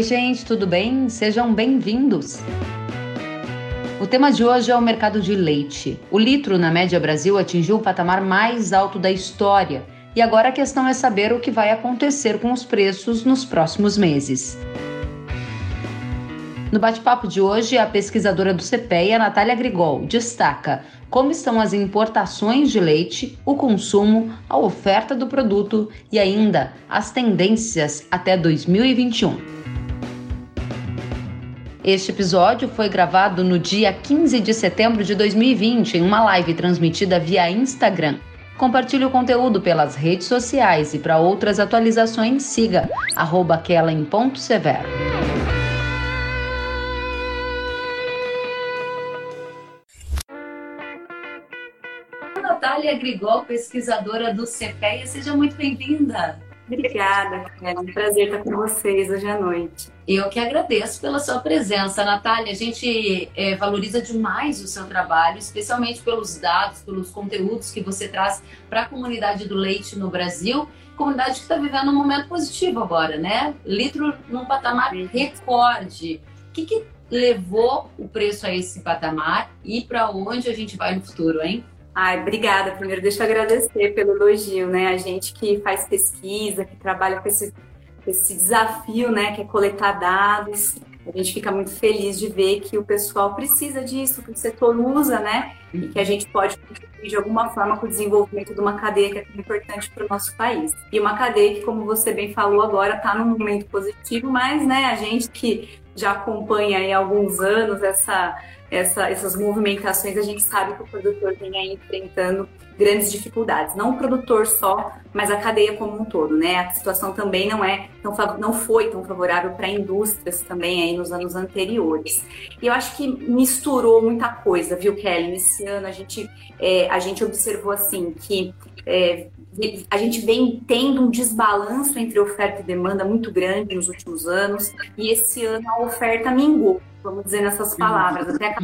Oi, gente, tudo bem? Sejam bem-vindos. O tema de hoje é o mercado de leite. O litro na média Brasil atingiu o patamar mais alto da história e agora a questão é saber o que vai acontecer com os preços nos próximos meses. No bate-papo de hoje, a pesquisadora do CPEA, Natália Grigol, destaca como estão as importações de leite, o consumo, a oferta do produto e ainda as tendências até 2021. Este episódio foi gravado no dia 15 de setembro de 2020 em uma live transmitida via Instagram. Compartilhe o conteúdo pelas redes sociais e para outras atualizações siga arroba Severo. Natália Grigol, pesquisadora do CPEA. Seja muito bem-vinda. Obrigada, é um prazer estar com vocês hoje à noite. Eu que agradeço pela sua presença, Natália. A gente é, valoriza demais o seu trabalho, especialmente pelos dados, pelos conteúdos que você traz para a comunidade do leite no Brasil. Comunidade que está vivendo um momento positivo agora, né? Litro num patamar recorde. O que, que levou o preço a esse patamar e para onde a gente vai no futuro, hein? Ai, obrigada. Primeiro, deixa eu agradecer pelo elogio, né? A gente que faz pesquisa, que trabalha com esse, esse desafio, né? Que é coletar dados. A gente fica muito feliz de ver que o pessoal precisa disso, que o setor usa, né? E que a gente pode contribuir de alguma forma com o desenvolvimento de uma cadeia que é tão importante para o nosso país. E uma cadeia que, como você bem falou agora, está num momento positivo, mas, né? A gente que já acompanha há alguns anos essa essa, essas movimentações, a gente sabe que o produtor vem aí enfrentando grandes dificuldades. Não o produtor só, mas a cadeia como um todo, né? A situação também não é tão, não foi tão favorável para indústrias também aí nos anos anteriores. E eu acho que misturou muita coisa, viu, Kelly? Nesse ano a gente, é, a gente observou assim que é, a gente vem tendo um desbalanço entre oferta e demanda muito grande nos últimos anos, e esse ano a oferta mingou vamos dizer nessas palavras, até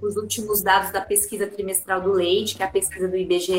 os últimos dados da pesquisa trimestral do leite, que é a pesquisa do IBGE,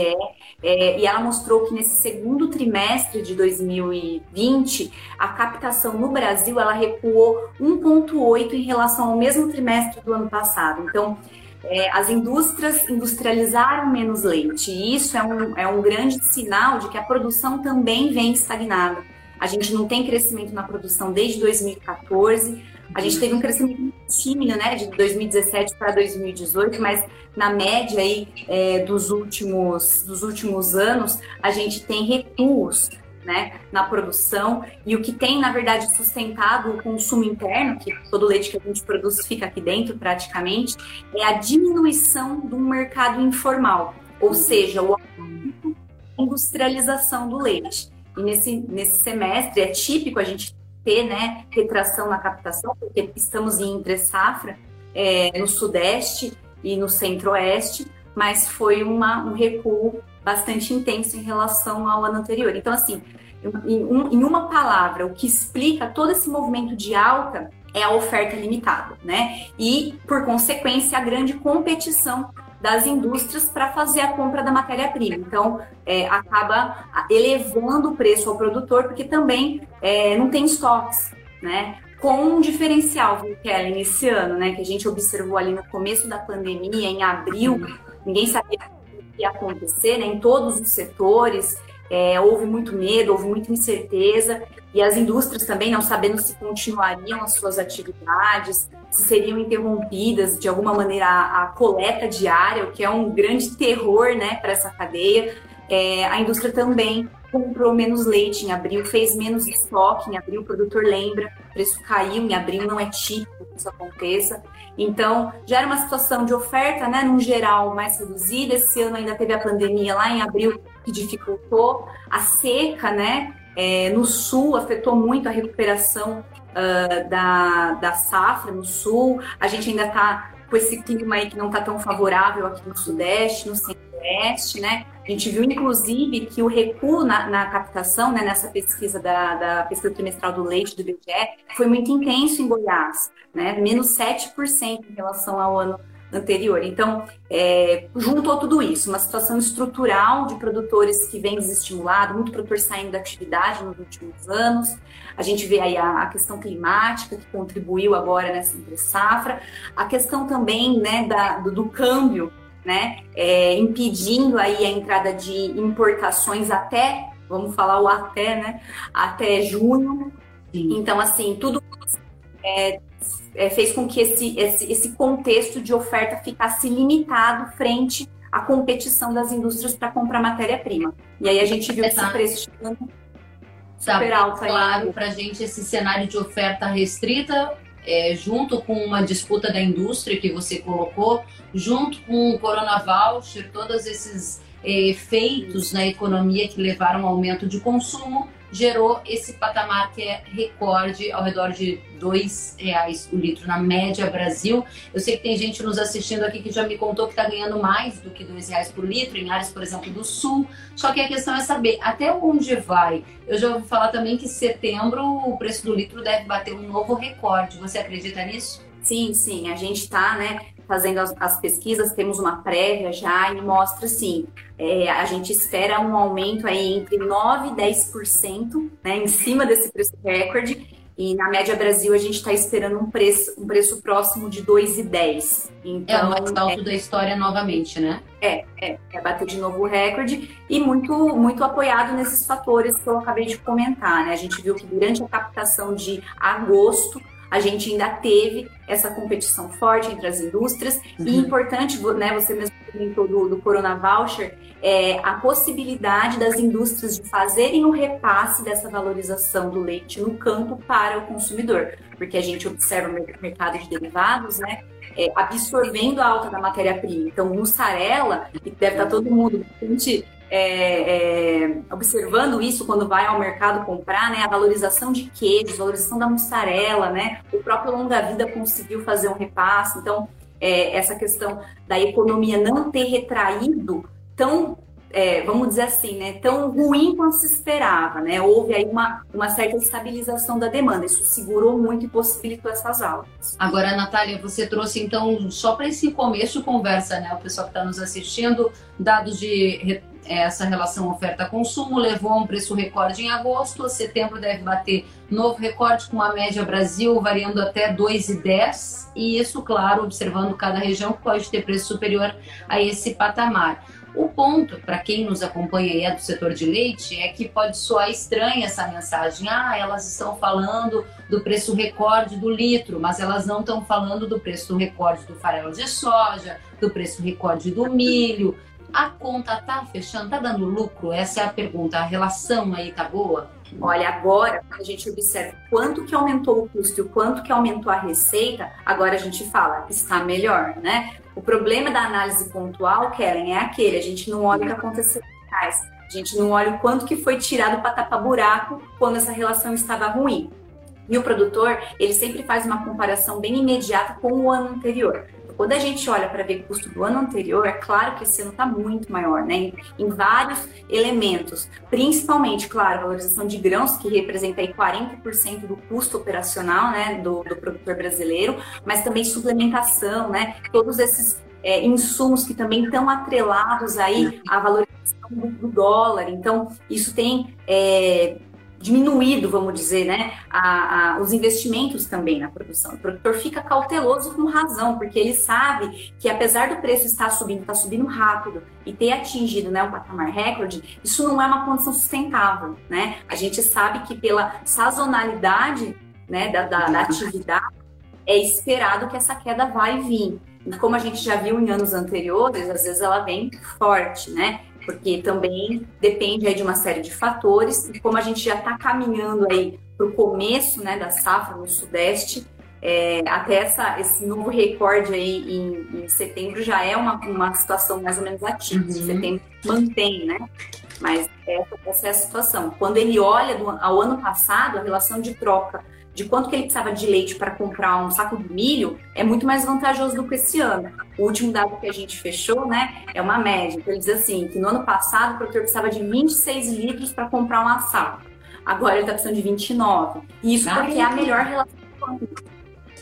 é, e ela mostrou que nesse segundo trimestre de 2020, a captação no Brasil ela recuou 1,8 em relação ao mesmo trimestre do ano passado. Então, é, as indústrias industrializaram menos leite, e isso é um, é um grande sinal de que a produção também vem estagnada. A gente não tem crescimento na produção desde 2014, a gente teve um crescimento tímido, né, de 2017 para 2018, mas na média aí é, dos últimos dos últimos anos a gente tem recuos, né, na produção. E o que tem na verdade sustentado o consumo interno, que todo leite que a gente produz fica aqui dentro praticamente, é a diminuição do mercado informal, ou seja, o industrialização do leite. E nesse, nesse semestre é típico a gente ter né, retração na captação, porque estamos em entre safra é, no Sudeste e no Centro-Oeste, mas foi uma, um recuo bastante intenso em relação ao ano anterior. Então, assim, em, um, em uma palavra, o que explica todo esse movimento de alta é a oferta limitada, né? E, por consequência, a grande competição das indústrias para fazer a compra da matéria-prima. Então, é, acaba elevando o preço ao produtor, porque também é, não tem estoques, né? Com um diferencial, viu, Kellen, esse ano, né? Que a gente observou ali no começo da pandemia, em abril, ninguém sabia o que ia acontecer, né? Em todos os setores, é, houve muito medo, houve muita incerteza, e as indústrias também não sabendo se continuariam as suas atividades, se seriam interrompidas de alguma maneira a, a coleta diária, o que é um grande terror né, para essa cadeia. É, a indústria também comprou menos leite em abril, fez menos estoque em abril, o produtor lembra, o preço caiu em abril, não é típico que isso aconteça. Então, já era uma situação de oferta, né, num geral, mais reduzida. Esse ano ainda teve a pandemia lá em abril, que dificultou. A seca, né, é, no sul afetou muito a recuperação uh, da, da safra no sul. A gente ainda está com esse clima aí que não está tão favorável aqui no sudeste, no centro-oeste, né? A gente viu, inclusive, que o recuo na, na captação, né, nessa pesquisa da, da, pesquisa trimestral do leite do IBGE, foi muito intenso em Goiás, né? Menos 7% em relação ao ano anterior. Então, é, juntou tudo isso, uma situação estrutural de produtores que vem desestimulado, muito produtor saindo da atividade nos últimos anos. A gente vê aí a, a questão climática que contribuiu agora nessa entre safra, a questão também né, da, do, do câmbio, né, é, impedindo aí a entrada de importações até, vamos falar o até, né, até junho. Sim. Então, assim, tudo é, é, fez com que esse, esse, esse contexto de oferta ficasse limitado frente à competição das indústrias para comprar matéria-prima. E aí a gente viu esse preço chegando tá super alto. Claro, para a gente esse cenário de oferta restrita, é, junto com uma disputa da indústria que você colocou, junto com o Corona Voucher, todos esses é, efeitos na economia que levaram ao aumento de consumo, gerou esse patamar que é recorde ao redor de dois reais o litro na média Brasil. Eu sei que tem gente nos assistindo aqui que já me contou que está ganhando mais do que dois reais por litro em áreas, por exemplo, do sul. Só que a questão é saber até onde vai. Eu já ouvi falar também que setembro o preço do litro deve bater um novo recorde. Você acredita nisso? Sim, sim, a gente está, né, fazendo as, as, pesquisas, temos uma prévia já e mostra assim, é, a gente espera um aumento aí entre 9% e 10%, né, em cima desse preço recorde, e na média Brasil a gente está esperando um preço, um preço próximo de 2,10. Então, é o mais alto é, da história novamente, né? É, é, é bater de novo o recorde e muito, muito apoiado nesses fatores que eu acabei de comentar, né? A gente viu que durante a captação de agosto a gente ainda teve essa competição forte entre as indústrias. Uhum. E importante, né, você mesmo comentou do, do Corona Voucher, é, a possibilidade das indústrias de fazerem o repasse dessa valorização do leite no campo para o consumidor. Porque a gente observa o mercado de derivados, né? É, absorvendo a alta da matéria-prima. Então, mussarela, que deve estar todo mundo bastante é, é, observando isso quando vai ao mercado comprar, né? A valorização de queijos, valorização da mussarela, né? O próprio Longa Vida conseguiu fazer um repasse. Então, é, essa questão da economia não ter retraído tão é, vamos dizer assim, né, tão ruim quanto se esperava, né? Houve aí uma, uma certa estabilização da demanda, isso segurou muito e possibilitou essas altas. Agora, Natália, você trouxe então, só para esse começo de conversa, né, o pessoal que está nos assistindo, dados de essa relação oferta-consumo levou a um preço recorde em agosto, setembro deve bater novo recorde com uma média Brasil variando até 2,10 e isso, claro, observando cada região que pode ter preço superior a esse patamar. O ponto, para quem nos acompanha e é do setor de leite, é que pode soar estranha essa mensagem. Ah, elas estão falando do preço recorde do litro, mas elas não estão falando do preço recorde do farelo de soja, do preço recorde do milho. A conta tá fechando, tá dando lucro? Essa é a pergunta. A relação aí tá boa? Olha, agora, a gente observa quanto que aumentou o custo e o quanto que aumentou a receita, agora a gente fala, está melhor, né? O problema da análise pontual, Kellen, é aquele, a gente não olha o que aconteceu atrás, a gente não olha o quanto que foi tirado para tapar buraco quando essa relação estava ruim. E o produtor, ele sempre faz uma comparação bem imediata com o ano anterior. Quando a gente olha para ver o custo do ano anterior, é claro que esse ano está muito maior, né? Em, em, vários elementos, principalmente, claro, valorização de grãos, que representa aí 40% do custo operacional, né, do, do, produtor brasileiro, mas também suplementação, né? Todos esses é, insumos que também estão atrelados aí à valorização do, do dólar. Então, isso tem é, diminuído, vamos dizer, né, a, a, os investimentos também na produção. O produtor fica cauteloso com razão, porque ele sabe que apesar do preço estar subindo, está subindo rápido e ter atingido né, o patamar recorde, isso não é uma condição sustentável, né? A gente sabe que pela sazonalidade né, da, da, da atividade é esperado que essa queda vai vir. E como a gente já viu em anos anteriores, às vezes ela vem forte, né? Porque também depende aí de uma série de fatores. E como a gente já está caminhando aí para o começo né, da safra no Sudeste, é, até essa, esse novo recorde aí em, em, setembro já é uma, uma situação mais ou menos atípica. Uhum. Setembro mantém, né? Mas essa, essa, é a situação. Quando ele olha do, ao ano passado, a relação de troca de quanto que ele precisava de leite para comprar um saco de milho é muito mais vantajoso do que esse ano. O último dado que a gente fechou, né, é uma média. Então, ele diz assim, que no ano passado o produtor precisava de 26 litros para comprar um saco. Agora ele está precisando de 29. E isso porque é a melhor relação com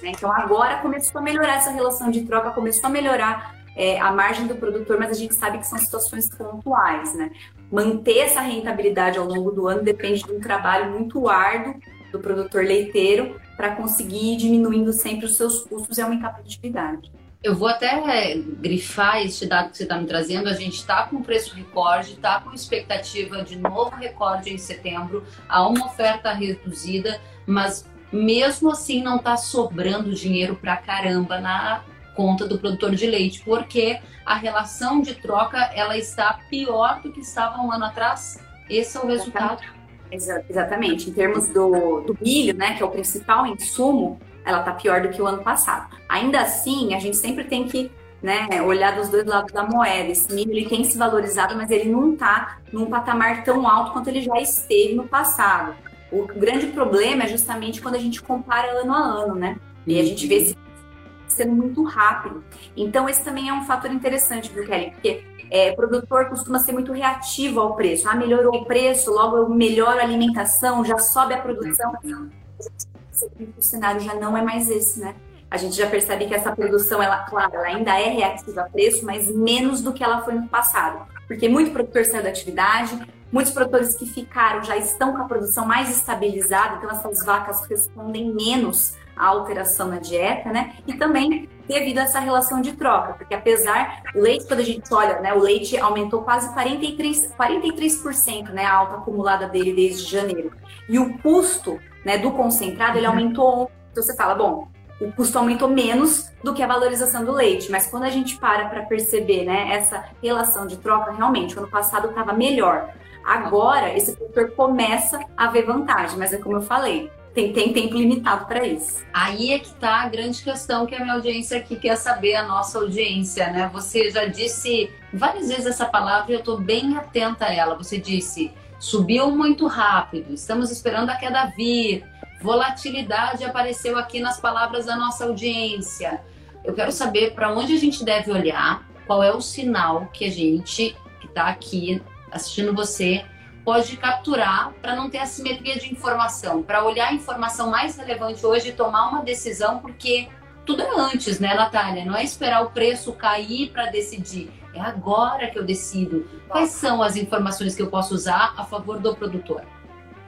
Né? Então agora começou a melhorar essa relação de troca, começou a melhorar é, a margem do produtor, mas a gente sabe que são situações pontuais, né? Manter essa rentabilidade ao longo do ano depende de um trabalho muito árduo do produtor leiteiro para conseguir ir diminuindo sempre os seus custos e aumentar a produtividade. Eu vou até grifar este dado que você está me trazendo. A gente está com preço recorde, está com expectativa de novo recorde em setembro. Há uma oferta reduzida, mas mesmo assim não está sobrando dinheiro para caramba na conta do produtor de leite, porque a relação de troca ela está pior do que estava um ano atrás. Esse é o resultado. Exatamente. Em termos do, do milho, né, que é o principal insumo, ela está pior do que o ano passado. Ainda assim, a gente sempre tem que né, olhar dos dois lados da moeda. Esse milho ele tem se valorizado, mas ele não está num patamar tão alto quanto ele já esteve no passado. O grande problema é justamente quando a gente compara ano a ano, né? E a gente vê esse sendo muito rápido. Então, esse também é um fator interessante, viu, Kelly? Porque é, produtor costuma ser muito reativo ao preço. Ah, melhorou o preço, logo eu melhoro a alimentação, já sobe a produção o cenário já não é mais esse, né? A gente já percebe que essa produção, ela, claro, ela ainda é reativa a preço, mas menos do que ela foi no passado. Porque muito produtor saiu da atividade, muitos produtores que ficaram já estão com a produção mais estabilizada, então essas vacas respondem menos à alteração na dieta, né? E também devido a essa relação de troca, porque apesar o leite, quando a gente olha, né, o leite aumentou quase 43, 43%, né, a alta acumulada dele desde janeiro. E o custo né, do concentrado, ele aumentou. Então você fala, bom, o custo aumentou menos do que a valorização do leite, mas quando a gente para para perceber, né, essa relação de troca, realmente, ano passado estava melhor. Agora, esse produtor começa a ver vantagem, mas é como eu falei, tem, tem tempo limitado para isso. Aí é que está a grande questão que a minha audiência aqui quer saber, a nossa audiência, né? Você já disse várias vezes essa palavra e eu estou bem atenta a ela. Você disse subiu muito rápido, estamos esperando a queda vir, volatilidade apareceu aqui nas palavras da nossa audiência. Eu quero saber para onde a gente deve olhar, qual é o sinal que a gente que está aqui assistindo você pode capturar para não ter assimetria de informação, para olhar a informação mais relevante hoje e tomar uma decisão, porque tudo é antes, né, Natália? Não é esperar o preço cair para decidir é agora que eu decido. Quais são as informações que eu posso usar a favor do produtor?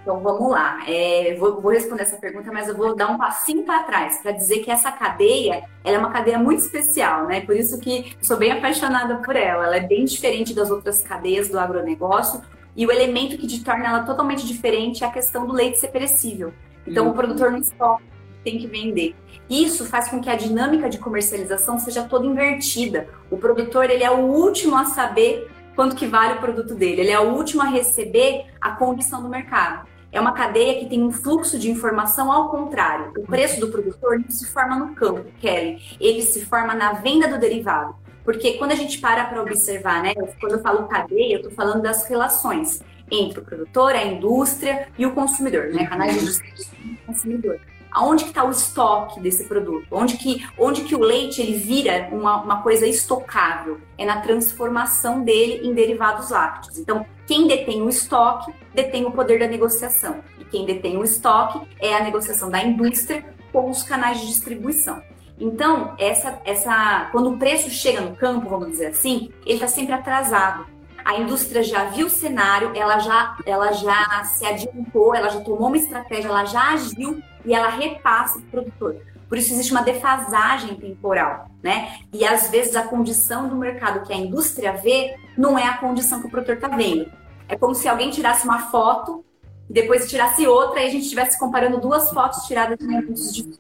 Então vamos lá. É, vou, vou, responder essa pergunta, mas eu vou dar um passinho para trás para dizer que essa cadeia é uma cadeia muito especial, né? Por isso que sou bem apaixonada por ela. Ela é bem diferente das outras cadeias do agronegócio. E o elemento que te torna ela totalmente diferente é a questão do leite ser perecível. Então uhum. o produtor não estoca, tem que vender. Isso faz com que a dinâmica de comercialização seja toda invertida. O produtor ele é o último a saber quanto que vale o produto dele, ele é o último a receber a condição do mercado. É uma cadeia que tem um fluxo de informação ao contrário. O preço do produtor não se forma no campo, Kelly. Ele se forma na venda do derivado. Porque quando a gente para para observar, né? Quando eu falo cadeia, eu estou falando das relações entre o produtor, a indústria e o consumidor, né? Canais de distribuição e consumidor aonde que está o estoque desse produto? Onde que, onde que o leite ele vira uma, uma coisa estocável? É na transformação dele em derivados lácteos. Então, quem detém o estoque detém o poder da negociação. E quem detém o estoque é a negociação da indústria com os canais de distribuição. Então, essa, essa, quando o preço chega no campo, vamos dizer assim, ele está sempre atrasado a indústria já viu o cenário, ela já, ela já se adiantou, ela já tomou uma estratégia, ela já agiu e ela repassa para o produtor. Por isso existe uma defasagem temporal, né? E às vezes a condição do mercado que a indústria vê não é a condição que o produtor está vendo. É como se alguém tirasse uma foto e depois tirasse outra e a gente estivesse comparando duas fotos tiradas em de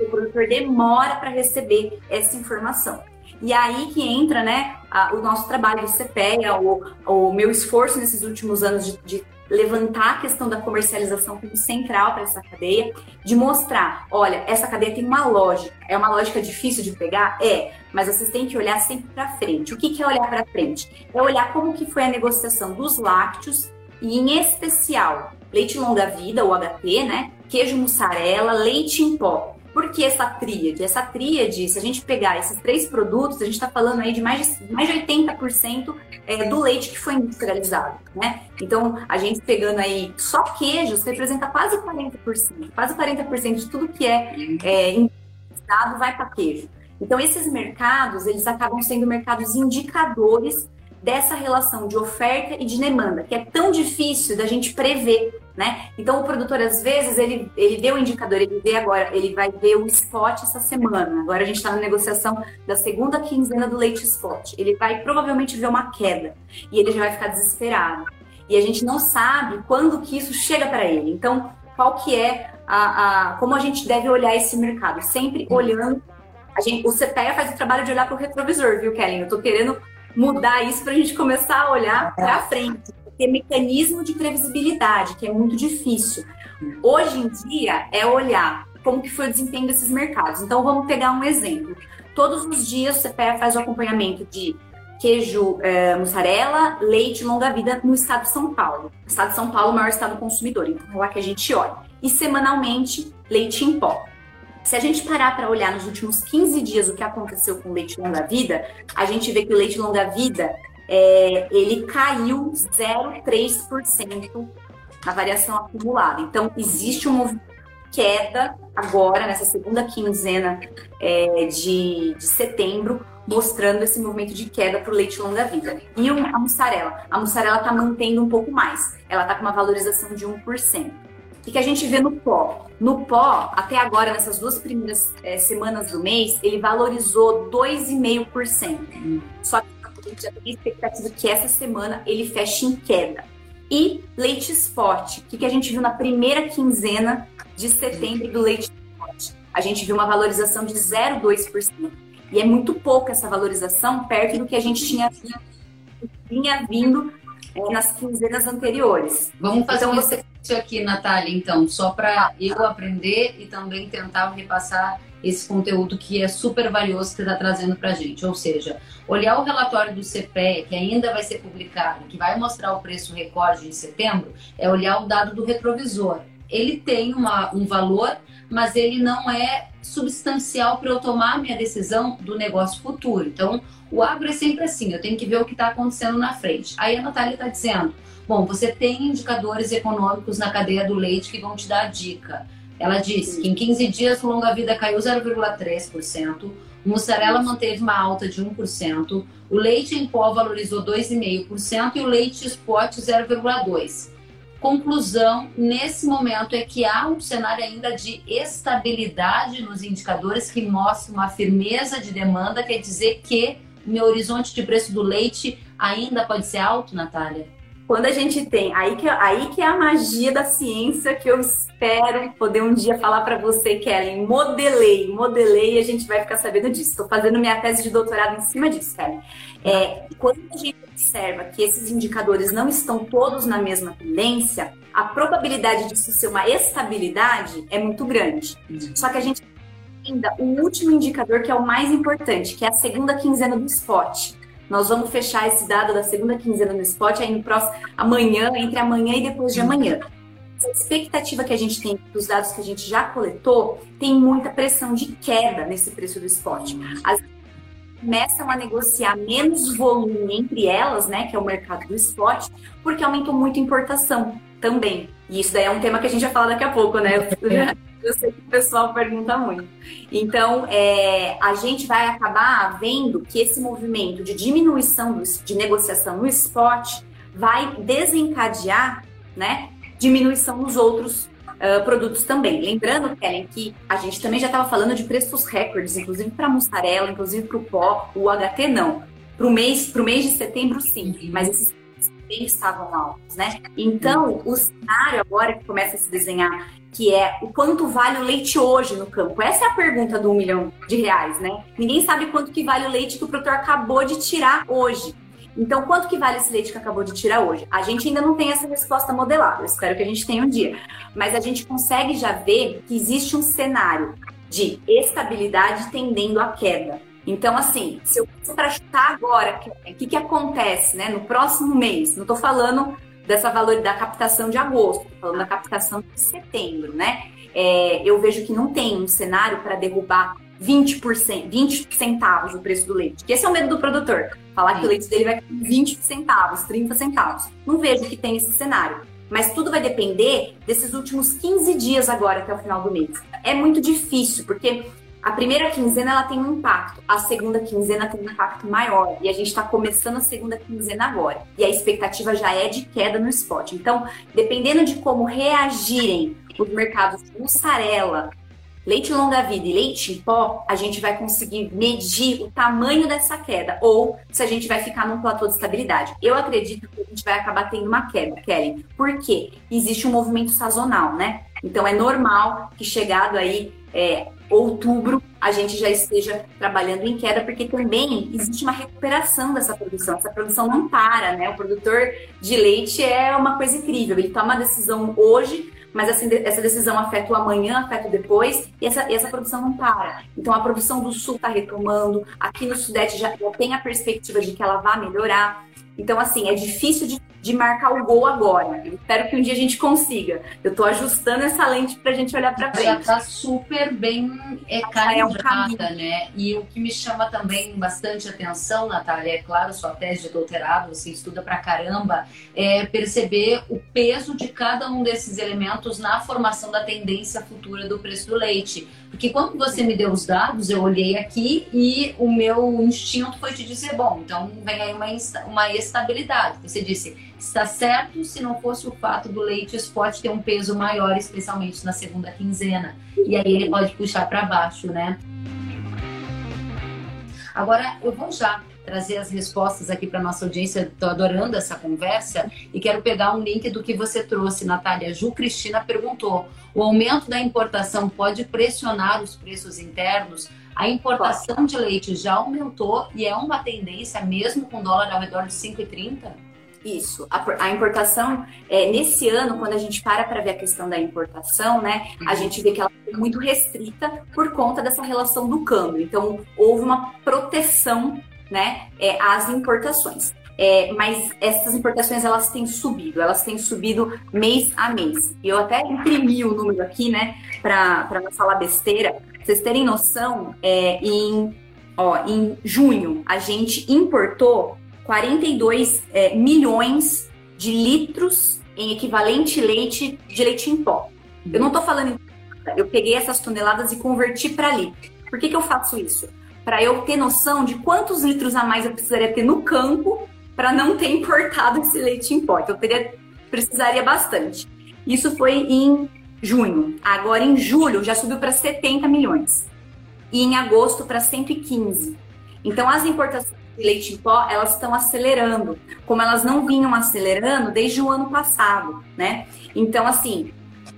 o produtor demora para receber essa informação. E aí que entra né, a, o nosso trabalho do CPEA, o, o meu esforço nesses últimos anos de, de levantar a questão da comercialização como central para essa cadeia, de mostrar, olha, essa cadeia tem uma lógica, é uma lógica difícil de pegar? É, mas vocês têm que olhar sempre para frente. O que, que é olhar para frente? É olhar como que foi a negociação dos lácteos e, em especial, leite longa vida, o HT, né? Queijo mussarela, leite em pó. Por que essa tríade? Essa tríade, se a gente pegar esses três produtos, a gente está falando aí de mais de, mais de 80% é, do leite que foi industrializado, né? Então, a gente pegando aí só queijos, representa quase 40%, quase 40% de tudo que é, é dado vai para queijo. Então, esses mercados, eles acabam sendo mercados indicadores dessa relação de oferta e de demanda, que é tão difícil da gente prever, né? Então, o produtor, às vezes, ele, ele vê o indicador, ele vê agora, ele vai ver o spot essa semana. Agora a gente está na negociação da segunda quinzena do leite spot. Ele vai provavelmente ver uma queda e ele já vai ficar desesperado. E a gente não sabe quando que isso chega para ele. Então, qual que é a, a, como a gente deve olhar esse mercado? Sempre olhando a gente, o CPEA faz o trabalho de olhar para o retrovisor, viu, Kellen? Eu estou querendo mudar isso para a gente começar a olhar para frente. Ter mecanismo de previsibilidade, que é muito difícil. Hoje em dia é olhar como que foi o desempenho desses mercados. Então vamos pegar um exemplo. Todos os dias o CPEA faz o acompanhamento de queijo é, mussarela, leite longa vida no estado de São Paulo. O estado de São Paulo é o maior estado consumidor, então é lá que a gente olha. E semanalmente, leite em pó. Se a gente parar para olhar nos últimos 15 dias o que aconteceu com o leite longa-vida, a gente vê que o leite longa-vida é, ele caiu 0,3% na variação acumulada. Então, existe uma queda agora, nessa segunda quinzena é, de, de setembro, mostrando esse movimento de queda para o leite longa-vida. E a mussarela? A mussarela está mantendo um pouco mais. Ela está com uma valorização de 1%. O que a gente vê no pó? No pó, até agora, nessas duas primeiras é, semanas do mês, ele valorizou 2,5%. Só que a gente já tem expectativa que essa semana ele feche em queda. E leite spot, o que, que a gente viu na primeira quinzena de setembro do leite spot? A gente viu uma valorização de 0,2%. E é muito pouco essa valorização, perto do que a gente tinha vinha vindo é, nas quinzenas anteriores. Vamos fazer então, um exercício aqui, Natália, então, só para eu aprender e também tentar repassar esse conteúdo que é super valioso que está trazendo para a gente. Ou seja, olhar o relatório do CPE, que ainda vai ser publicado, que vai mostrar o preço recorde em setembro, é olhar o dado do retrovisor. Ele tem uma, um valor, mas ele não é substancial para eu tomar minha decisão do negócio futuro. Então, o agro é sempre assim, eu tenho que ver o que está acontecendo na frente. Aí a Natália está dizendo, bom, você tem indicadores econômicos na cadeia do leite que vão te dar a dica. Ela disse que em 15 dias o longa-vida caiu 0,3%, o mussarela manteve uma alta de 1%, o leite em pó valorizou 2,5% e o leite spot 0,2%. Conclusão, nesse momento, é que há um cenário ainda de estabilidade nos indicadores que mostra uma firmeza de demanda, quer dizer que meu horizonte de preço do leite ainda pode ser alto, Natália? Quando a gente tem, aí que, aí que é a magia da ciência que eu espero poder um dia falar para você, Kellen. Modelei, modelei e a gente vai ficar sabendo disso. Estou fazendo minha tese de doutorado em cima disso, Kellen. É, quando a gente observa que esses indicadores não estão todos na mesma tendência, a probabilidade disso ser uma estabilidade é muito grande. Só que a gente ainda o último indicador que é o mais importante, que é a segunda quinzena do spot. Nós vamos fechar esse dado da segunda quinzena no spot aí no próximo amanhã, entre amanhã e depois de amanhã. A expectativa que a gente tem dos dados que a gente já coletou tem muita pressão de queda nesse preço do spot. As começam a negociar menos volume entre elas, né, que é o mercado do spot, porque aumentou muito a importação também. E isso daí é um tema que a gente vai falar daqui a pouco, né? Eu sei que o pessoal pergunta muito. Então, é, a gente vai acabar vendo que esse movimento de diminuição do, de negociação no spot vai desencadear, né, diminuição nos outros uh, produtos também. Lembrando, Kellen, que a gente também já estava falando de preços recordes, inclusive para mussarela, inclusive para o pó, o HT não. Para o mês, mês de setembro, sim, mas esses também estavam altos, né? Então, o cenário agora que começa a se desenhar que é o quanto vale o leite hoje no campo. Essa é a pergunta do um milhão de reais, né? Ninguém sabe quanto que vale o leite que o produtor acabou de tirar hoje. Então, quanto que vale esse leite que acabou de tirar hoje? A gente ainda não tem essa resposta modelada, espero que a gente tenha um dia. Mas a gente consegue já ver que existe um cenário de estabilidade tendendo à queda. Então, assim, se eu para chutar agora, o que, que acontece né, no próximo mês? Não estou falando dessa valor da captação de agosto, falando da captação de setembro, né? É, eu vejo que não tem um cenário para derrubar 20%, 20 centavos o preço do leite. Que esse é o medo do produtor. Falar que o leite dele vai 20 centavos, 30 centavos. Não vejo que tem esse cenário. Mas tudo vai depender desses últimos 15 dias agora até o final do mês. É muito difícil, porque a primeira quinzena ela tem um impacto, a segunda quinzena tem um impacto maior. E a gente está começando a segunda quinzena agora. E a expectativa já é de queda no spot. Então, dependendo de como reagirem os mercados mussarela, leite longa-vida e leite em pó, a gente vai conseguir medir o tamanho dessa queda ou se a gente vai ficar num platô de estabilidade. Eu acredito que a gente vai acabar tendo uma queda, Kelly. Por quê? Existe um movimento sazonal, né? Então é normal que chegado aí é, outubro a gente já esteja trabalhando em queda, porque também existe uma recuperação dessa produção. Essa produção não para, né? O produtor de leite é uma coisa incrível. Ele toma a decisão hoje, mas essa decisão afeta o amanhã, afeta o depois, e essa, essa produção não para. Então a produção do sul está retomando, aqui no sudeste já, já tem a perspectiva de que ela vai melhorar. Então, assim, é difícil de, de marcar o gol agora. Eu espero que um dia a gente consiga. Eu estou ajustando essa lente para a gente olhar para frente. Já está super bem é, calibrada, é um né? E o que me chama também bastante atenção, Natália, é claro, sua tese de doutorado, você estuda pra caramba, é perceber o peso de cada um desses elementos na formação da tendência futura do preço do leite. Porque quando você me deu os dados, eu olhei aqui e o meu instinto foi te dizer, bom, então vem aí uma, uma estabilidade. Você disse, está certo se não fosse o fato do leite spot ter um peso maior, especialmente na segunda quinzena. E aí ele pode puxar para baixo, né? Agora, eu vou já trazer as respostas aqui para nossa audiência. Estou adorando essa conversa e quero pegar um link do que você trouxe, Natália. Ju Cristina perguntou: o aumento da importação pode pressionar os preços internos? A importação de leite já aumentou e é uma tendência mesmo com dólar ao redor de 5,30? Isso. A, a importação, é, nesse ano, quando a gente para para ver a questão da importação, né, uhum. a gente vê que ela é muito restrita por conta dessa relação do câmbio. Então, houve uma proteção né, é, às importações. É, mas essas importações elas têm subido, elas têm subido mês a mês. Eu até imprimi o número aqui, né, para não falar besteira. Vocês terem noção, é, em, ó, em junho a gente importou 42 é, milhões de litros em equivalente leite de leite em pó. Eu não estou falando, eu peguei essas toneladas e converti para litro. Por que, que eu faço isso? Para eu ter noção de quantos litros a mais eu precisaria ter no campo para não ter importado esse leite em pó. Então, eu teria, precisaria bastante. Isso foi em junho. Agora, em julho, já subiu para 70 milhões. E em agosto, para 115. Então, as importações de leite em pó, elas estão acelerando, como elas não vinham acelerando desde o ano passado, né? Então, assim,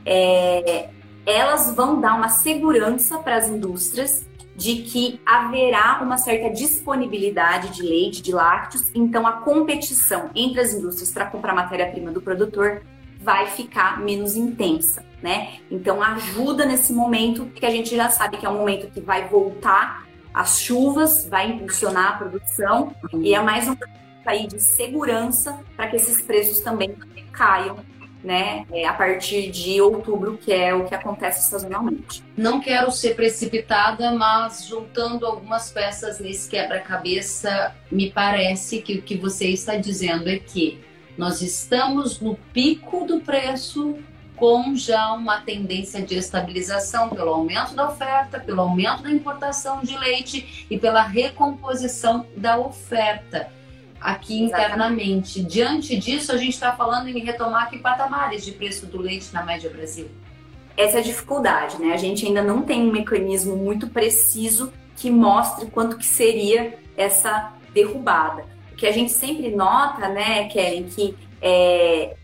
é, elas vão dar uma segurança para as indústrias de que haverá uma certa disponibilidade de leite, de lácteos, então a competição entre as indústrias para comprar matéria-prima do produtor vai ficar menos intensa, né? Então ajuda nesse momento que a gente já sabe que é um momento que vai voltar as chuvas, vai impulsionar a produção e é mais um aí de segurança para que esses preços também caiam né, é, a partir de outubro, que é o que acontece sazonalmente. Não quero ser precipitada, mas juntando algumas peças nesse quebra-cabeça, me parece que o que você está dizendo é que nós estamos no pico do preço com já uma tendência de estabilização pelo aumento da oferta, pelo aumento da importação de leite e pela recomposição da oferta aqui internamente. Diante disso, a gente está falando em retomar que patamares de preço do leite na média Brasil? Essa é a dificuldade, né? A gente ainda não tem um mecanismo muito preciso que mostre quanto que seria essa derrubada. O que a gente sempre nota, né, Kellen, que é,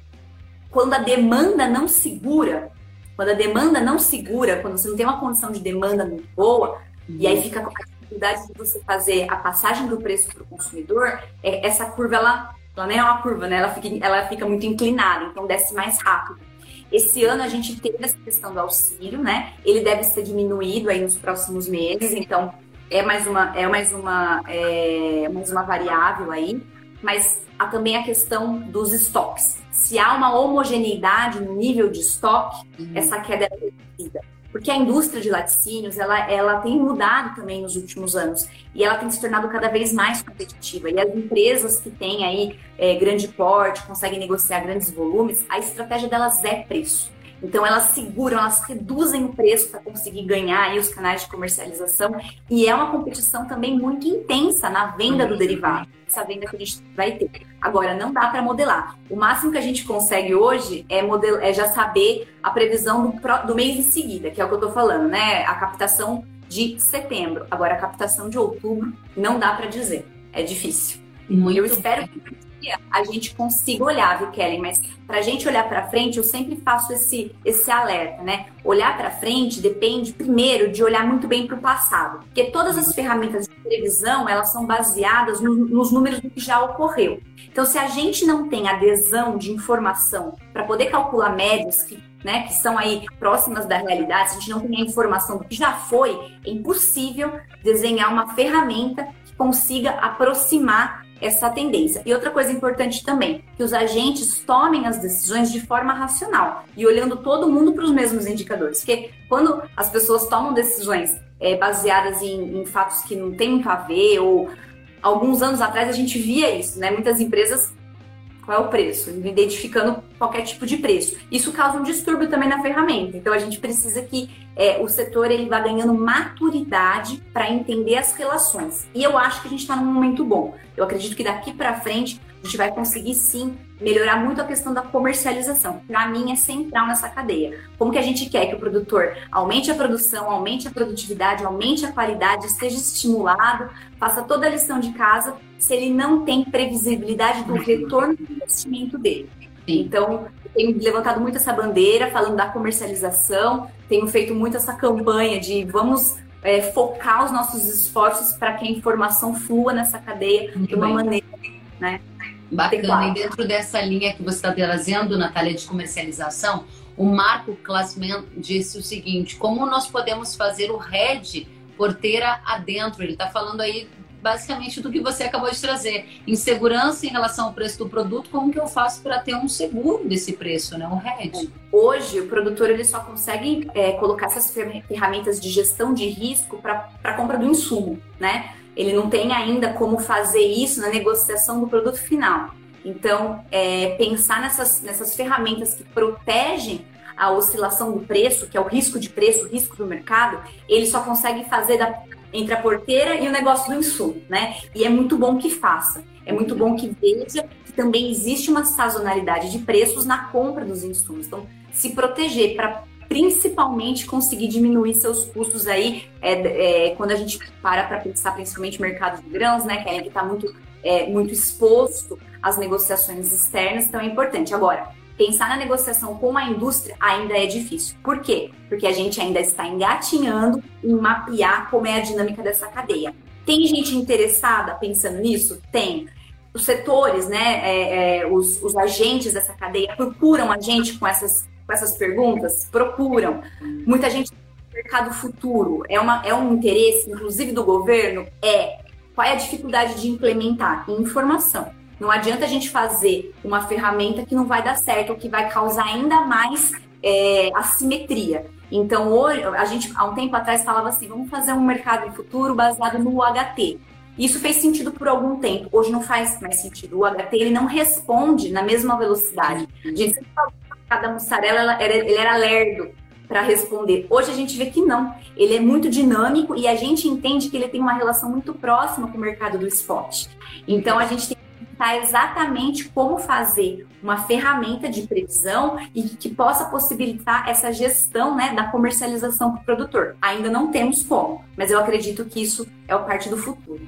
quando a demanda não segura, quando a demanda não segura, quando você não tem uma condição de demanda muito boa, uhum. e aí fica dificuldade de você fazer a passagem do preço para o consumidor, é, essa curva, ela, ela não é uma curva, né? Ela fica, ela fica muito inclinada, então desce mais rápido. Esse ano a gente teve essa questão do auxílio, né? Ele deve ser diminuído aí nos próximos meses, então é mais uma, é mais uma, é, mais uma variável aí, mas há também a questão dos estoques. Se há uma homogeneidade no nível de estoque, uhum. essa queda é reduzida porque a indústria de laticínios ela, ela tem mudado também nos últimos anos e ela tem se tornado cada vez mais competitiva. E as empresas que têm aí é, grande porte, conseguem negociar grandes volumes, a estratégia delas é preço. Então elas seguram, elas reduzem o preço para conseguir ganhar aí os canais de comercialização e é uma competição também muito intensa na venda do derivado, essa venda que a gente vai ter. Agora não dá para modelar. O máximo que a gente consegue hoje é, model, é já saber a previsão do, do mês em seguida, que é o que eu estou falando, né? A captação de setembro. Agora a captação de outubro não dá para dizer. É difícil. Muito eu espero que a gente consiga olhar, viu, Kelly? Mas para a gente olhar para frente, eu sempre faço esse, esse alerta, né? Olhar para frente depende, primeiro, de olhar muito bem para o passado. Porque todas as ferramentas de previsão, elas são baseadas no, nos números do que já ocorreu. Então, se a gente não tem adesão de informação para poder calcular médias que né, que são aí próximas da realidade, se a gente não tem a informação do que já foi, é impossível desenhar uma ferramenta que consiga aproximar essa tendência. E outra coisa importante também, que os agentes tomem as decisões de forma racional e olhando todo mundo para os mesmos indicadores. Porque quando as pessoas tomam decisões é, baseadas em, em fatos que não tem muito a ver, ou alguns anos atrás a gente via isso, né? Muitas empresas qual é o preço, identificando qualquer tipo de preço. Isso causa um distúrbio também na ferramenta. Então a gente precisa que é, o setor ele vá ganhando maturidade para entender as relações. E eu acho que a gente está num momento bom. Eu acredito que daqui para frente a gente vai conseguir sim melhorar muito a questão da comercialização. Para mim é central nessa cadeia. Como que a gente quer que o produtor aumente a produção, aumente a produtividade, aumente a qualidade, esteja estimulado, faça toda a lição de casa, se ele não tem previsibilidade do retorno do investimento dele. Então, tenho levantado muito essa bandeira, falando da comercialização, tenho feito muito essa campanha de vamos é, focar os nossos esforços para que a informação flua nessa cadeia muito de uma bem. maneira né, Bacana. E dentro dessa linha que você está trazendo, Natália, de comercialização, o Marco Classman disse o seguinte: como nós podemos fazer o RED porteira adentro? Ele está falando aí basicamente do que você acabou de trazer. Insegurança em relação ao preço do produto, como que eu faço para ter um seguro desse preço, né? Um RED. Hoje, o produtor ele só consegue é, colocar essas ferramentas de gestão de risco para a compra do insumo, né? ele não tem ainda como fazer isso na negociação do produto final. Então, é, pensar nessas, nessas ferramentas que protegem a oscilação do preço, que é o risco de preço, o risco do mercado, ele só consegue fazer da, entre a porteira e o negócio do insumo, né? E é muito bom que faça. É muito bom que veja que também existe uma sazonalidade de preços na compra dos insumos. Então, se proteger para principalmente conseguir diminuir seus custos aí, é, é, quando a gente para para pensar principalmente no mercado de grãos, né, que ainda está muito, é, muito exposto às negociações externas, então é importante. Agora, pensar na negociação com a indústria ainda é difícil. Por quê? Porque a gente ainda está engatinhando em mapear como é a dinâmica dessa cadeia. Tem gente interessada pensando nisso? Tem. Os setores, né, é, é, os, os agentes dessa cadeia procuram a gente com essas com essas perguntas? Procuram. Muita gente mercado futuro é, uma, é um interesse, inclusive do governo? É. Qual é a dificuldade de implementar? Informação. Não adianta a gente fazer uma ferramenta que não vai dar certo, ou que vai causar ainda mais é, assimetria. Então, hoje, a gente, há um tempo atrás, falava assim: vamos fazer um mercado futuro baseado no UHT. Isso fez sentido por algum tempo. Hoje não faz mais sentido. O UHT ele não responde na mesma velocidade. A gente sempre fala cada mussarela era, ele era lerdo para responder. Hoje a gente vê que não. Ele é muito dinâmico e a gente entende que ele tem uma relação muito próxima com o mercado do spot. Então a gente tem pensar exatamente como fazer uma ferramenta de previsão e que possa possibilitar essa gestão né, da comercialização para o produtor. Ainda não temos como, mas eu acredito que isso é o parte do futuro.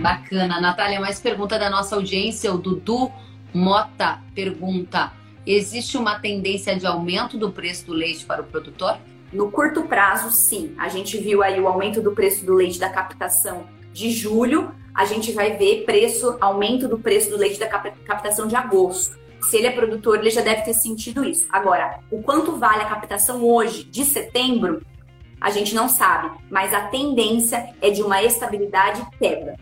Bacana. Natália, mais pergunta da nossa audiência, o Dudu Mota pergunta: existe uma tendência de aumento do preço do leite para o produtor? No curto prazo, sim. A gente viu aí o aumento do preço do leite da captação de julho. A gente vai ver preço, aumento do preço do leite da captação de agosto. Se ele é produtor, ele já deve ter sentido isso. Agora, o quanto vale a captação hoje, de setembro, a gente não sabe, mas a tendência é de uma estabilidade e queda.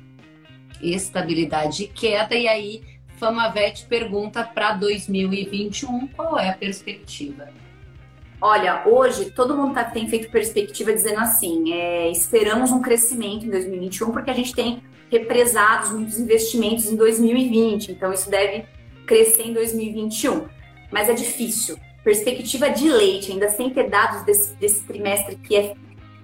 Estabilidade e queda, e aí Famavet pergunta para 2021 qual é a perspectiva. Olha, hoje todo mundo tá, tem feito perspectiva dizendo assim: é, esperamos um crescimento em 2021 porque a gente tem represados muitos investimentos em 2020, então isso deve crescer em 2021. mas é difícil. Perspectiva de leite, ainda sem ter dados desse, desse trimestre que é,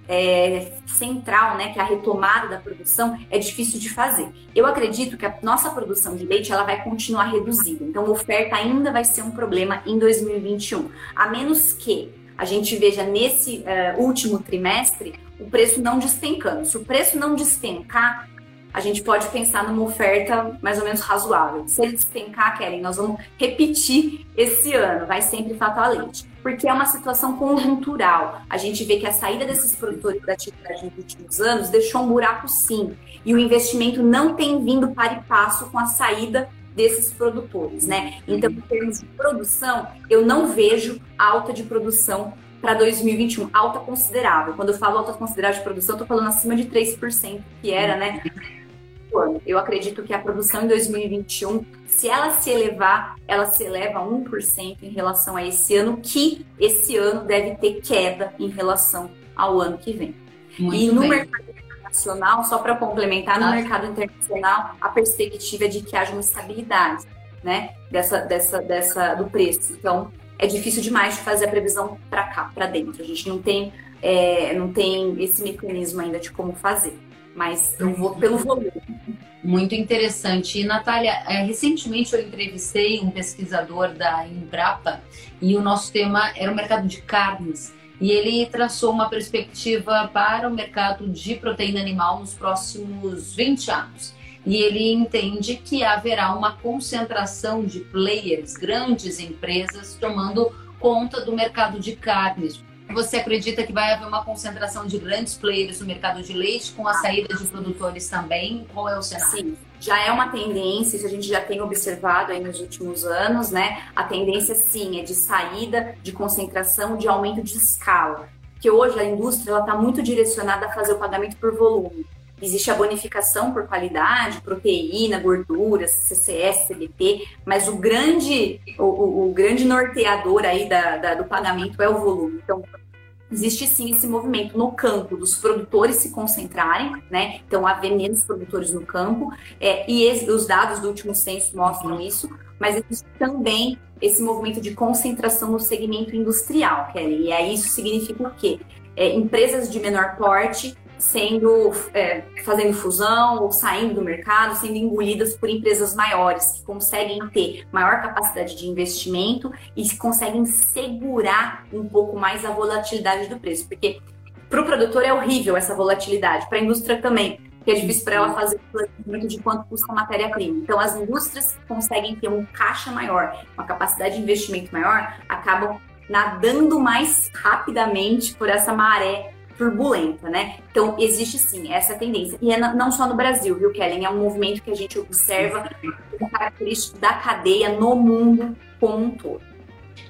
é, central, né, que é a retomada da produção, é difícil de fazer. Eu acredito que a nossa produção de leite ela vai continuar reduzida, então a oferta ainda vai ser um problema em 2021, a menos que a gente veja nesse uh, último trimestre o preço não despencando. Se o preço não despencar, a gente pode pensar numa oferta mais ou menos razoável. Se ele despencar, Kellen, nós vamos repetir esse ano, vai sempre fatal leite. Porque é uma situação conjuntural. A gente vê que a saída desses produtores da atividade nos últimos anos deixou um buraco sim. E o investimento não tem vindo para e passo com a saída desses produtores, né? Então, em termos de produção, eu não vejo alta de produção para 2021, alta considerável. Quando eu falo alta considerável de produção, estou falando acima de 3%, que era, né? Eu acredito que a produção em 2021, se ela se elevar, ela se eleva 1% em relação a esse ano, que esse ano deve ter queda em relação ao ano que vem. Muito e no bem. mercado internacional, só para complementar, no mercado internacional, a perspectiva é de que haja uma estabilidade, né, dessa, dessa, dessa, do preço. Então, é difícil demais de fazer a previsão para cá, para dentro. A gente não tem, é, não tem esse mecanismo ainda de como fazer. Mas eu vou pelo volume. Muito interessante. E, Natália, é, recentemente eu entrevistei um pesquisador da Embrapa e o nosso tema era o mercado de carnes e ele traçou uma perspectiva para o mercado de proteína animal nos próximos 20 anos. E ele entende que haverá uma concentração de players, grandes empresas, tomando conta do mercado de carnes. Você acredita que vai haver uma concentração de grandes players no mercado de leite, com a saída de produtores também? Qual é o cenário? Sim, já é uma tendência, isso a gente já tem observado aí nos últimos anos, né? A tendência, sim, é de saída, de concentração, de aumento de escala. Porque hoje a indústria está muito direcionada a fazer o pagamento por volume. Existe a bonificação por qualidade, proteína, gorduras, CCS, CBT, mas o grande, o, o, o grande norteador aí da, da, do pagamento é o volume. Então, existe sim esse movimento no campo dos produtores se concentrarem, né? Então, haver menos produtores no campo, é, e os dados do último censo mostram isso, mas existe também esse movimento de concentração no segmento industrial, Kelly. E aí isso significa o quê? É, empresas de menor porte sendo é, fazendo fusão ou saindo do mercado, sendo engolidas por empresas maiores que conseguem ter maior capacidade de investimento e conseguem segurar um pouco mais a volatilidade do preço, porque para o produtor é horrível essa volatilidade, para a indústria também, porque é difícil para ela fazer o planejamento de quanto custa a matéria-prima. Então, as indústrias que conseguem ter um caixa maior, uma capacidade de investimento maior, acabam nadando mais rapidamente por essa maré turbulenta, né? Então, existe sim essa tendência. E é não só no Brasil, viu, Kellen? É um movimento que a gente observa como característico da cadeia no mundo como um todo.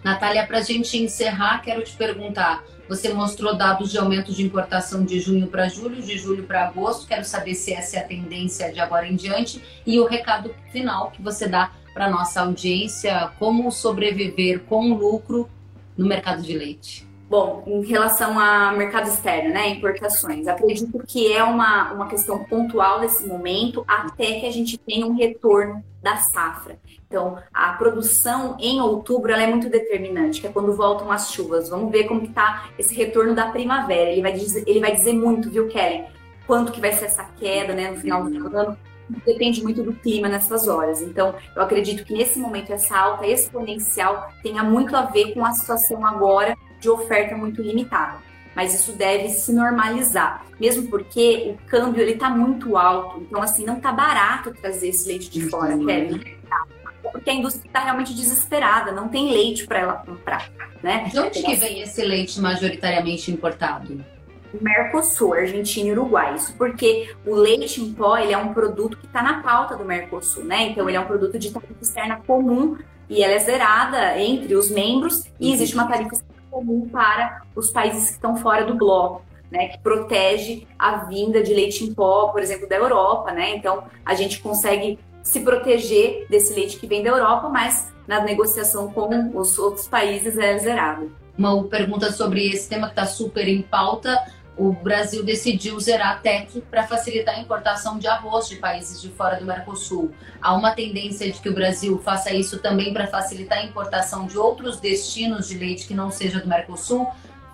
Natália, para a gente encerrar, quero te perguntar: você mostrou dados de aumento de importação de junho para julho, de julho para agosto. Quero saber se essa é a tendência de agora em diante e o recado final que você dá para nossa audiência: como sobreviver com lucro no mercado de leite. Bom, em relação ao mercado externo, né, importações, acredito que é uma, uma questão pontual nesse momento, até que a gente tenha um retorno da safra. Então, a produção em outubro é muito determinante, que é quando voltam as chuvas. Vamos ver como está esse retorno da primavera. Ele vai, dizer, ele vai dizer muito, viu, Kelly? Quanto que vai ser essa queda, né, no final do ano. Depende muito do clima nessas horas. Então, eu acredito que nesse momento essa alta exponencial tenha muito a ver com a situação agora de oferta muito limitada. Mas isso deve se normalizar, mesmo porque o câmbio ele está muito alto. Então, assim, não está barato trazer esse leite de fora, Kevin. Porque a indústria está realmente desesperada, não tem leite para ela comprar, né? De onde que vem esse leite majoritariamente importado? Mercosul, Argentina e Uruguai. Isso porque o leite em pó ele é um produto que está na pauta do Mercosul, né? Então ele é um produto de tarifa externa comum e ela é zerada entre os membros e existe uma tarifa comum para os países que estão fora do bloco. Né, que protege a vinda de leite em pó, por exemplo, da Europa, né? Então a gente consegue se proteger desse leite que vem da Europa, mas na negociação com os outros países é zerado. Uma pergunta sobre esse tema que está super em pauta. O Brasil decidiu zerar a TEC para facilitar a importação de arroz de países de fora do Mercosul. Há uma tendência de que o Brasil faça isso também para facilitar a importação de outros destinos de leite que não seja do Mercosul.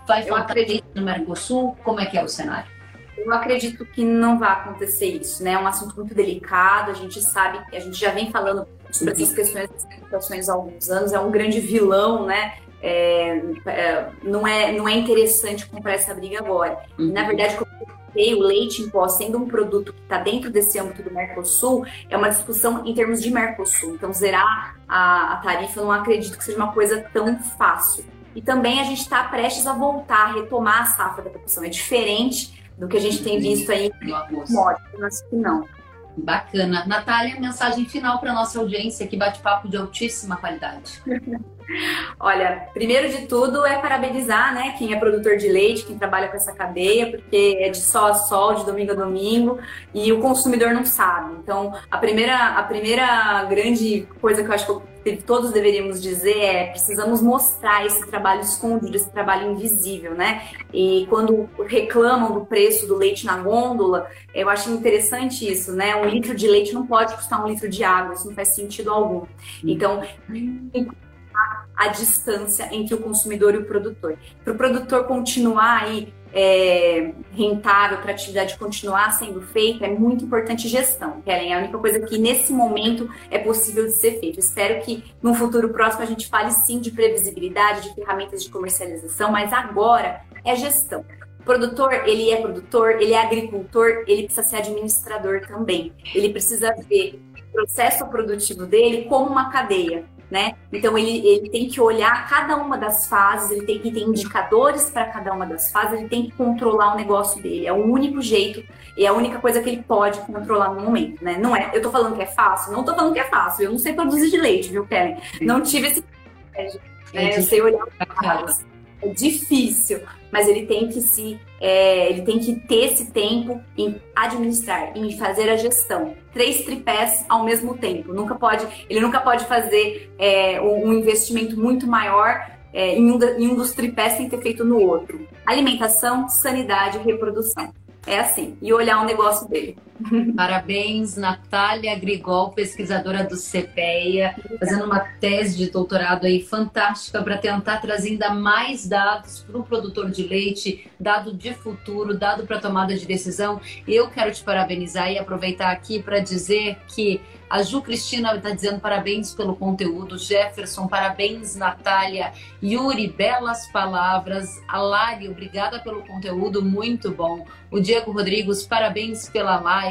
Vai faltar leite no Mercosul? Como é que é o cenário? Eu acredito que não vai acontecer isso, né? É um assunto muito delicado, a gente sabe, a gente já vem falando sobre essas questões das exportações há alguns anos, é um grande vilão, né? É, é, não, é, não é interessante comprar essa briga agora. Uhum. Na verdade, como eu o leite em pó sendo um produto que está dentro desse âmbito do Mercosul, é uma discussão em termos de Mercosul. Então, zerar a, a tarifa, eu não acredito que seja uma coisa tão fácil. E também a gente está prestes a voltar, a retomar a safra da produção. É diferente do que a gente tem visto aí Eu acho que não. Bacana. Natália, mensagem final para nossa audiência, que bate-papo de altíssima qualidade. Olha, primeiro de tudo é parabenizar, né, quem é produtor de leite, quem trabalha com essa cadeia, porque é de sol a sol, de domingo a domingo, e o consumidor não sabe. Então, a primeira, a primeira grande coisa que eu acho que todos deveríamos dizer é precisamos mostrar esse trabalho escondido, esse trabalho invisível, né? E quando reclamam do preço do leite na gôndola, eu acho interessante isso, né? Um litro de leite não pode custar um litro de água, isso não faz sentido algum. Então, a distância entre o consumidor e o produtor. Para o produtor continuar aí é, rentável, para a atividade continuar sendo feita, é muito importante gestão, Kellen. É a única coisa que nesse momento é possível de ser feito. Espero que no futuro próximo a gente fale sim de previsibilidade, de ferramentas de comercialização, mas agora é gestão. O produtor, ele é produtor, ele é agricultor, ele precisa ser administrador também. Ele precisa ver o processo produtivo dele como uma cadeia né? Então ele, ele tem que olhar cada uma das fases, ele tem que ter indicadores para cada uma das fases, ele tem que controlar o negócio dele. É o único jeito e é a única coisa que ele pode controlar no momento, né? Não é, eu tô falando que é fácil, não tô falando que é fácil. Eu não sei produzir de leite, viu, Kellen? Não tive esse é, eu sei olhar é difícil, mas ele tem que se, é, ele tem que ter esse tempo em administrar, em fazer a gestão. Três tripés ao mesmo tempo. Nunca pode, ele nunca pode fazer é, um investimento muito maior é, em, um, em um dos tripés sem ter feito no outro. Alimentação, sanidade e reprodução. É assim, e olhar o negócio dele. Parabéns, Natália Grigol, pesquisadora do CPEA, fazendo uma tese de doutorado aí fantástica para tentar trazer ainda mais dados para o produtor de leite, dado de futuro, dado para tomada de decisão. Eu quero te parabenizar e aproveitar aqui para dizer que a Ju Cristina está dizendo parabéns pelo conteúdo. Jefferson, parabéns, Natália. Yuri, belas palavras. A Lari, obrigada pelo conteúdo, muito bom. O Diego Rodrigues, parabéns pela live.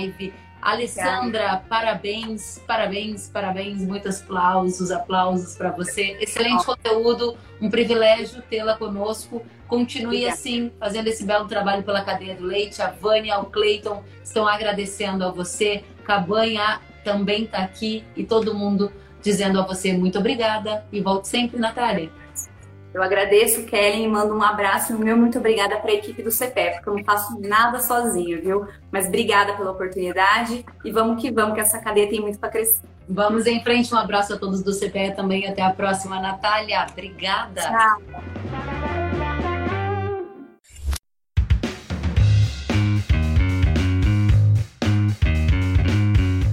Alessandra, parabéns, parabéns, parabéns, muitos aplausos, aplausos para você. Excelente conteúdo, um privilégio tê-la conosco. Continue Obrigada. assim, fazendo esse belo trabalho pela cadeia do leite. A Vânia, o Cleiton estão agradecendo a você. Cabanha, também está aqui e todo mundo dizendo a você muito obrigada e volte sempre, Natália. Eu agradeço, Kellen, e mando um abraço e um meu muito obrigada para a equipe do CPE, porque eu não faço nada sozinho, viu? Mas obrigada pela oportunidade e vamos que vamos, que essa cadeia tem muito para crescer. Vamos em frente, um abraço a todos do CPE também. Até a próxima, Natália. Obrigada. Tchau.